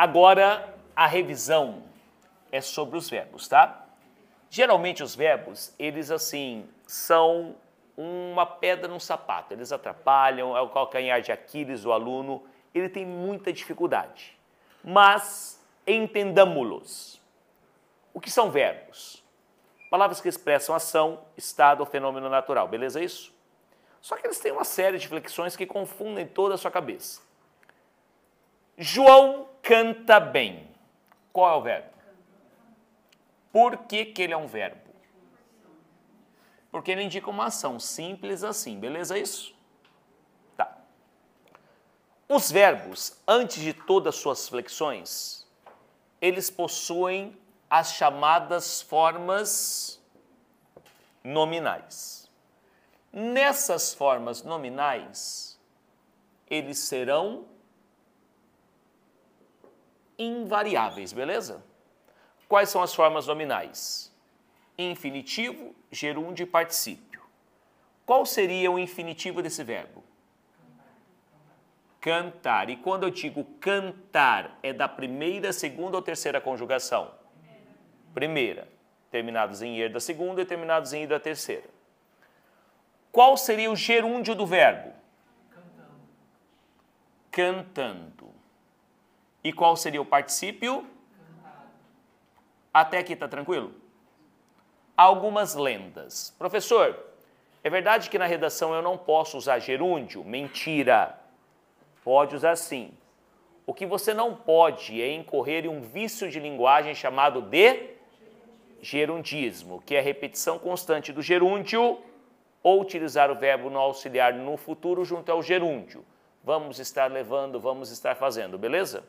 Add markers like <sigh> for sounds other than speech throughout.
Agora, a revisão é sobre os verbos, tá? Geralmente os verbos, eles assim, são uma pedra no sapato. Eles atrapalham, é o calcanhar de Aquiles do aluno, ele tem muita dificuldade. Mas entendamos-los. O que são verbos? Palavras que expressam ação, estado ou fenômeno natural, beleza isso? Só que eles têm uma série de flexões que confundem toda a sua cabeça. João canta bem. Qual é o verbo? Por que, que ele é um verbo? Porque ele indica uma ação simples assim, beleza isso? Tá. Os verbos, antes de todas as suas flexões, eles possuem as chamadas formas nominais. Nessas formas nominais, eles serão invariáveis, beleza? Quais são as formas nominais? Infinitivo, gerúndio e particípio. Qual seria o infinitivo desse verbo? Cantar. E quando eu digo cantar, é da primeira, segunda ou terceira conjugação? Primeira. Terminados em er da segunda e terminados em i da terceira. Qual seria o gerúndio do verbo? Cantando. Cantando. E qual seria o particípio? Até aqui está tranquilo? Algumas lendas. Professor, é verdade que na redação eu não posso usar gerúndio? Mentira. Pode usar sim. O que você não pode é incorrer em um vício de linguagem chamado de gerundismo, que é a repetição constante do gerúndio ou utilizar o verbo no auxiliar no futuro junto ao gerúndio. Vamos estar levando, vamos estar fazendo, beleza?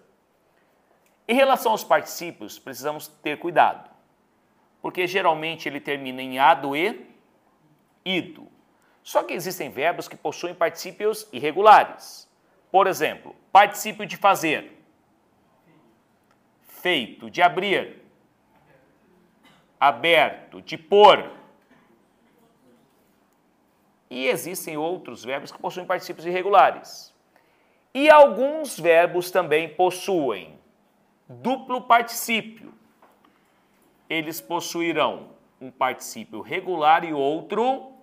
Em relação aos particípios, precisamos ter cuidado, porque geralmente ele termina em ado e ido. Só que existem verbos que possuem particípios irregulares. Por exemplo, particípio de fazer, feito, de abrir, aberto, de pôr. E existem outros verbos que possuem particípios irregulares. E alguns verbos também possuem duplo particípio. Eles possuirão um particípio regular e outro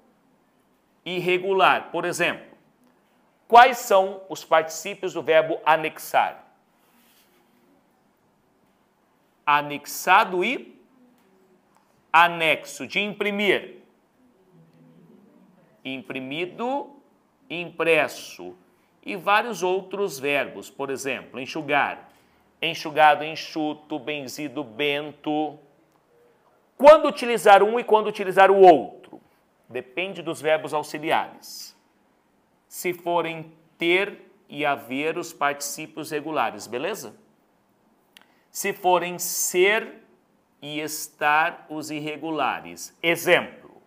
irregular. Por exemplo, quais são os particípios do verbo anexar? Anexado e anexo de imprimir. Imprimido, impresso e vários outros verbos, por exemplo, enxugar, enxugado, enxuto, benzido, bento. Quando utilizar um e quando utilizar o outro? Depende dos verbos auxiliares. Se forem ter e haver os particípios regulares, beleza? Se forem ser e estar os irregulares. Exemplo: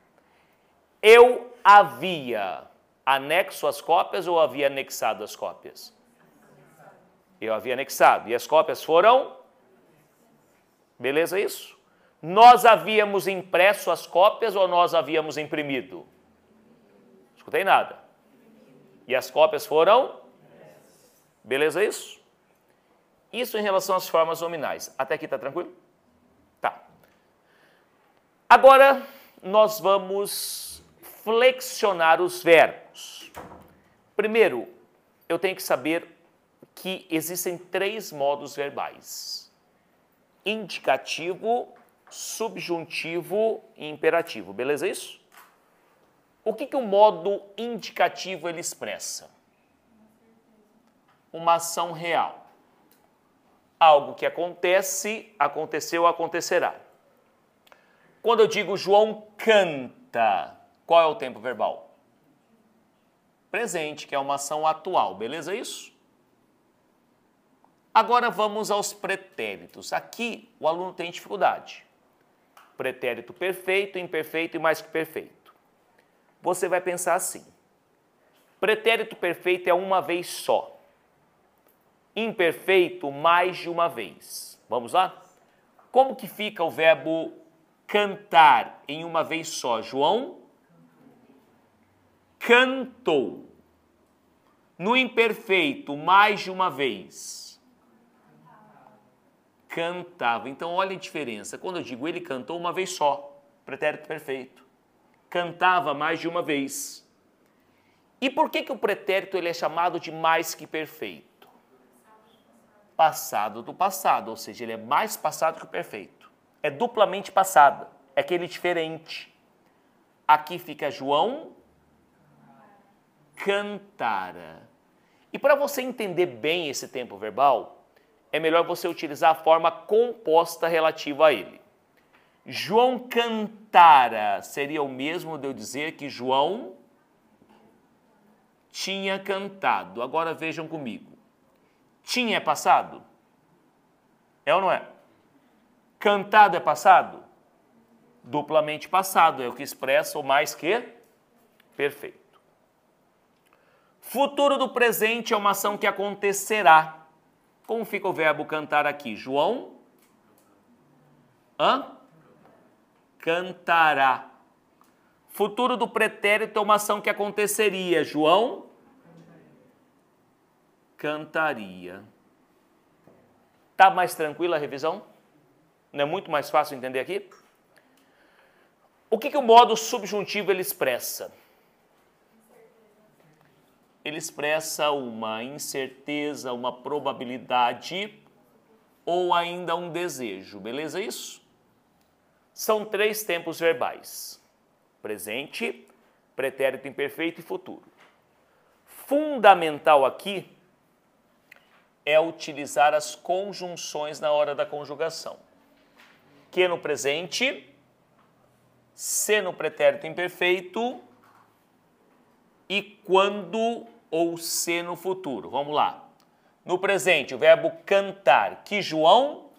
Eu havia anexo as cópias ou havia anexado as cópias? Eu havia anexado. E as cópias foram? Beleza isso? Nós havíamos impresso as cópias ou nós havíamos imprimido? Escutei nada. E as cópias foram? Beleza isso? Isso em relação às formas nominais. Até aqui está tranquilo? Tá. Agora nós vamos flexionar os verbos. Primeiro, eu tenho que saber que existem três modos verbais: indicativo, subjuntivo e imperativo. Beleza isso? O que, que o modo indicativo ele expressa? Uma ação real. Algo que acontece, aconteceu, acontecerá. Quando eu digo João canta, qual é o tempo verbal? Presente, que é uma ação atual, beleza isso? Agora vamos aos pretéritos. Aqui o aluno tem dificuldade. Pretérito perfeito, imperfeito e mais que perfeito. Você vai pensar assim: pretérito perfeito é uma vez só. Imperfeito, mais de uma vez. Vamos lá? Como que fica o verbo cantar em uma vez só? João cantou. No imperfeito, mais de uma vez cantava. Então, olha a diferença. Quando eu digo ele cantou uma vez só, pretérito perfeito. Cantava mais de uma vez. E por que, que o pretérito ele é chamado de mais que perfeito? Passado do passado, ou seja, ele é mais passado que o perfeito. É duplamente passado, é aquele diferente. Aqui fica João cantara. E para você entender bem esse tempo verbal, é melhor você utilizar a forma composta relativa a ele. João cantara seria o mesmo de eu dizer que João tinha cantado. Agora vejam comigo. Tinha é passado? É ou não é? Cantado é passado? Duplamente passado, é o que expressa o mais que perfeito. Futuro do presente é uma ação que acontecerá. Como fica o verbo cantar aqui? João? Hã? Cantará. Futuro do pretérito é uma ação que aconteceria. João? Cantaria. Tá mais tranquila a revisão? Não é muito mais fácil entender aqui? O que, que o modo subjuntivo ele expressa? Ele expressa uma incerteza, uma probabilidade ou ainda um desejo, beleza isso? São três tempos verbais: presente, pretérito imperfeito e futuro. Fundamental aqui é utilizar as conjunções na hora da conjugação. Que no presente, se no pretérito imperfeito e quando ou se no futuro. Vamos lá. No presente, o verbo cantar. Que João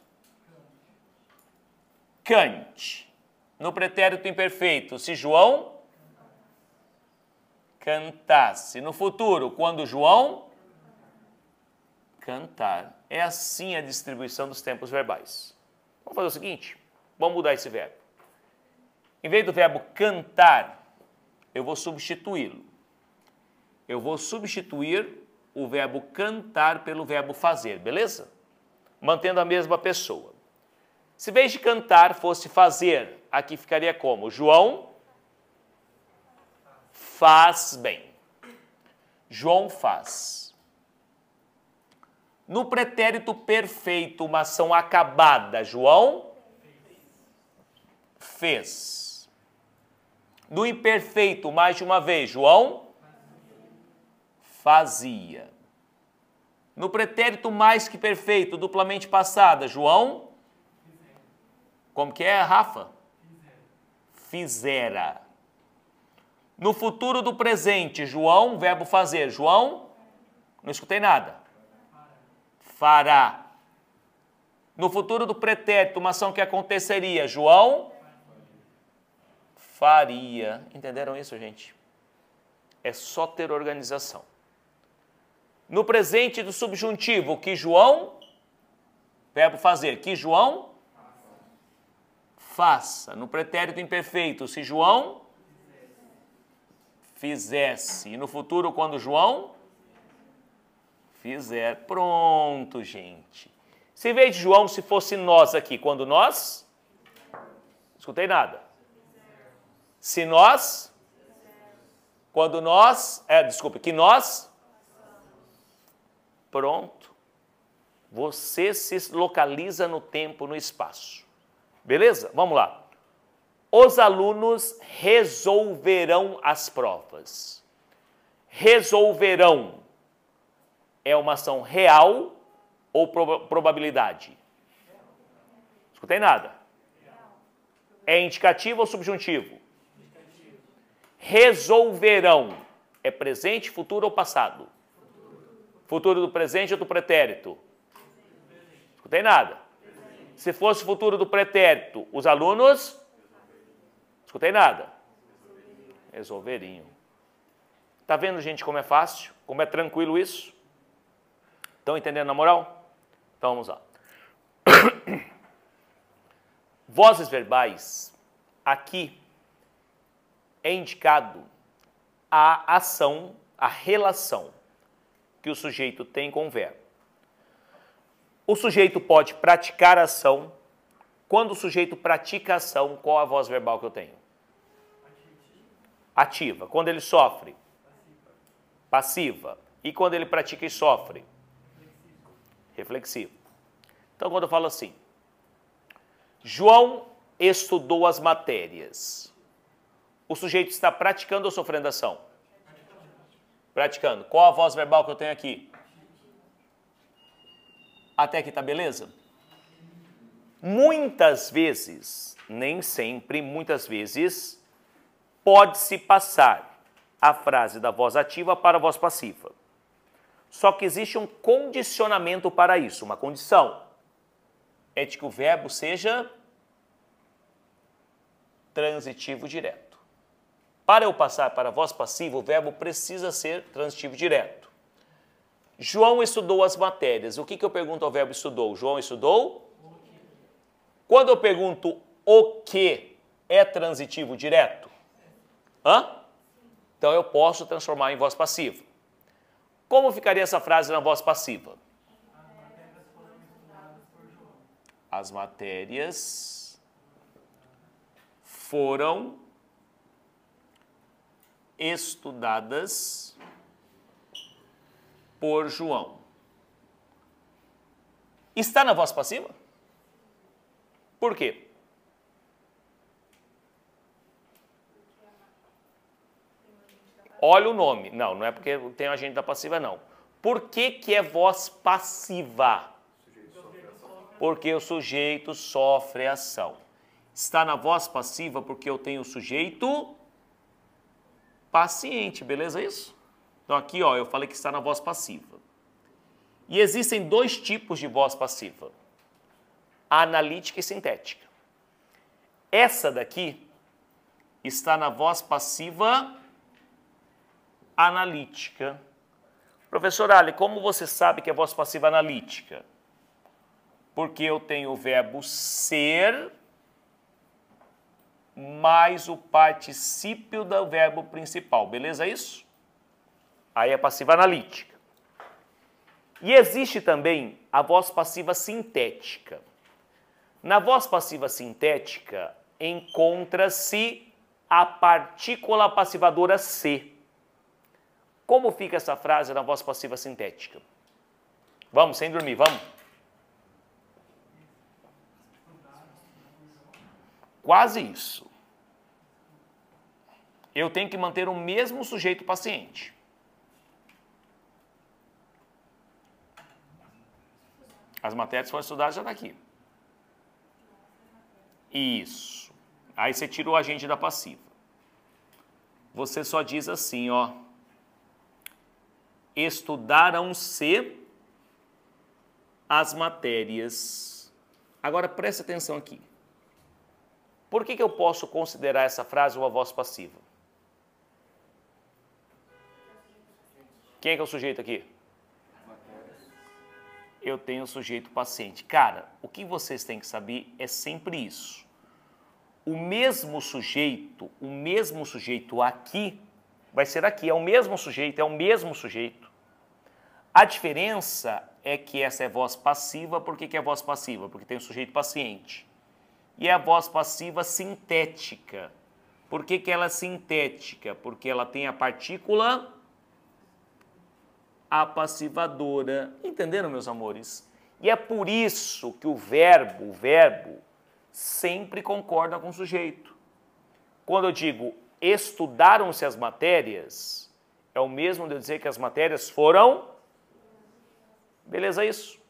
cante. No pretérito imperfeito, se João cantasse. No futuro, quando João cantar. É assim a distribuição dos tempos verbais. Vamos fazer o seguinte: vamos mudar esse verbo. Em vez do verbo cantar, eu vou substituí-lo eu vou substituir o verbo cantar pelo verbo fazer, beleza? Mantendo a mesma pessoa. Se em vez de cantar fosse fazer, aqui ficaria como? João faz bem. João faz. No pretérito perfeito, uma ação acabada, João fez. No imperfeito, mais de uma vez, João fazia. No pretérito mais que perfeito, duplamente passada, João? Como que é, Rafa? Fizera. No futuro do presente, João, verbo fazer, João? Não escutei nada. Fará. No futuro do pretérito, uma ação que aconteceria, João? Faria. Entenderam isso, gente? É só ter organização. No presente do subjuntivo, que João, verbo fazer, que João faça. No pretérito imperfeito, se João fizesse. E no futuro, quando João fizer. Pronto, gente. Se vez de João, se fosse nós aqui, quando nós. Escutei nada. Se nós. Quando nós. É, desculpe, que nós Pronto. Você se localiza no tempo, no espaço. Beleza? Vamos lá. Os alunos resolverão as provas. Resolverão é uma ação real ou probabilidade? Escutei nada. É indicativo ou subjuntivo? Resolverão é presente, futuro ou passado? Futuro do presente ou do pretérito? Escutei nada. Se fosse futuro do pretérito, os alunos? Escutei nada. Resolveriam. Tá vendo, gente, como é fácil? Como é tranquilo isso? Estão entendendo na moral? Então vamos lá. <coughs> Vozes verbais, aqui é indicado a ação, a relação que o sujeito tem com o verbo. O sujeito pode praticar ação. Quando o sujeito pratica ação, qual a voz verbal que eu tenho? Ativa. Quando ele sofre? Passiva. E quando ele pratica e sofre? Reflexivo. Então, quando eu falo assim, João estudou as matérias. O sujeito está praticando ou sofrendo ação? Praticando. Qual a voz verbal que eu tenho aqui? Até aqui tá beleza? Muitas vezes, nem sempre, muitas vezes, pode-se passar a frase da voz ativa para a voz passiva. Só que existe um condicionamento para isso, uma condição. É de que o verbo seja transitivo direto. Para eu passar para a voz passiva, o verbo precisa ser transitivo direto. João estudou as matérias. O que, que eu pergunto ao verbo estudou? João estudou? Quando eu pergunto o que, é transitivo direto? Hã? Então eu posso transformar em voz passiva. Como ficaria essa frase na voz passiva? As matérias foram estudadas por João. Está na voz passiva? Por quê? Olha o nome. Não, não é porque tem agente da passiva, não. Por que, que é voz passiva? Porque o sujeito sofre ação. Está na voz passiva porque eu tenho o sujeito paciente, beleza isso? Então aqui, ó, eu falei que está na voz passiva. E existem dois tipos de voz passiva: analítica e sintética. Essa daqui está na voz passiva analítica. Professor Ali, como você sabe que é voz passiva analítica? Porque eu tenho o verbo ser mais o particípio do verbo principal, beleza isso? Aí é passiva analítica. E existe também a voz passiva sintética. Na voz passiva sintética encontra-se a partícula passivadora se. Como fica essa frase na voz passiva sintética? Vamos, sem dormir, vamos. Quase isso. Eu tenho que manter o mesmo sujeito paciente. As matérias foram estudadas já daqui. Isso. Aí você tira o agente da passiva. Você só diz assim, ó. Estudaram-se as matérias. Agora preste atenção aqui. Por que, que eu posso considerar essa frase uma voz passiva? Quem é que é o sujeito aqui? eu tenho o sujeito paciente. Cara, o que vocês têm que saber é sempre isso. O mesmo sujeito, o mesmo sujeito aqui, vai ser aqui, é o mesmo sujeito, é o mesmo sujeito. A diferença é que essa é voz passiva, por que, que é voz passiva? Porque tem o sujeito paciente. E a voz passiva sintética. Por que, que ela é sintética? Porque ela tem a partícula apassivadora. Entenderam, meus amores? E é por isso que o verbo, o verbo, sempre concorda com o sujeito. Quando eu digo estudaram-se as matérias, é o mesmo de eu dizer que as matérias foram. Beleza isso?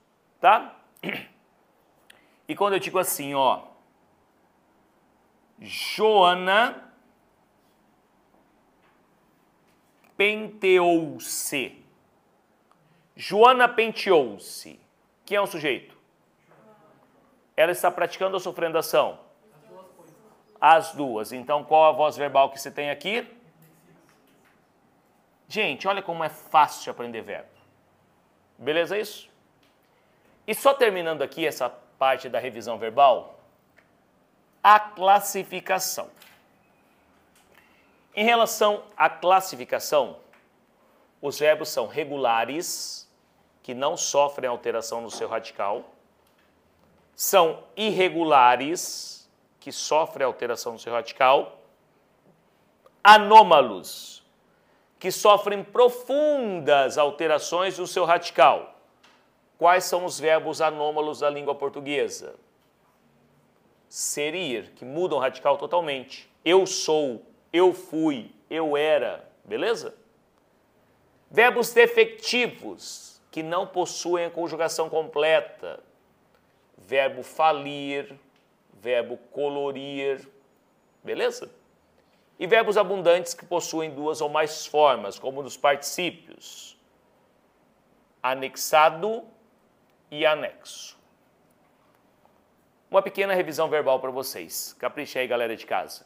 Tá? <clears throat> E quando eu digo assim, ó, Joana penteou-se. Joana penteou-se. Quem é o sujeito? Ela está praticando ou sofrendo ação? As duas. Então, qual a voz verbal que você tem aqui? Gente, olha como é fácil de aprender verbo. Beleza isso? E só terminando aqui essa parte da revisão verbal, a classificação. Em relação à classificação, os verbos são regulares, que não sofrem alteração no seu radical. São irregulares, que sofrem alteração no seu radical. Anômalos, que sofrem profundas alterações no seu radical. Quais são os verbos anômalos da língua portuguesa? Ser ir, que mudam radical totalmente. Eu sou, eu fui, eu era, beleza? Verbos defectivos, que não possuem a conjugação completa. Verbo falir, verbo colorir, beleza? E verbos abundantes que possuem duas ou mais formas, como nos particípios. Anexado e anexo. Uma pequena revisão verbal para vocês. Capricha aí, galera de casa.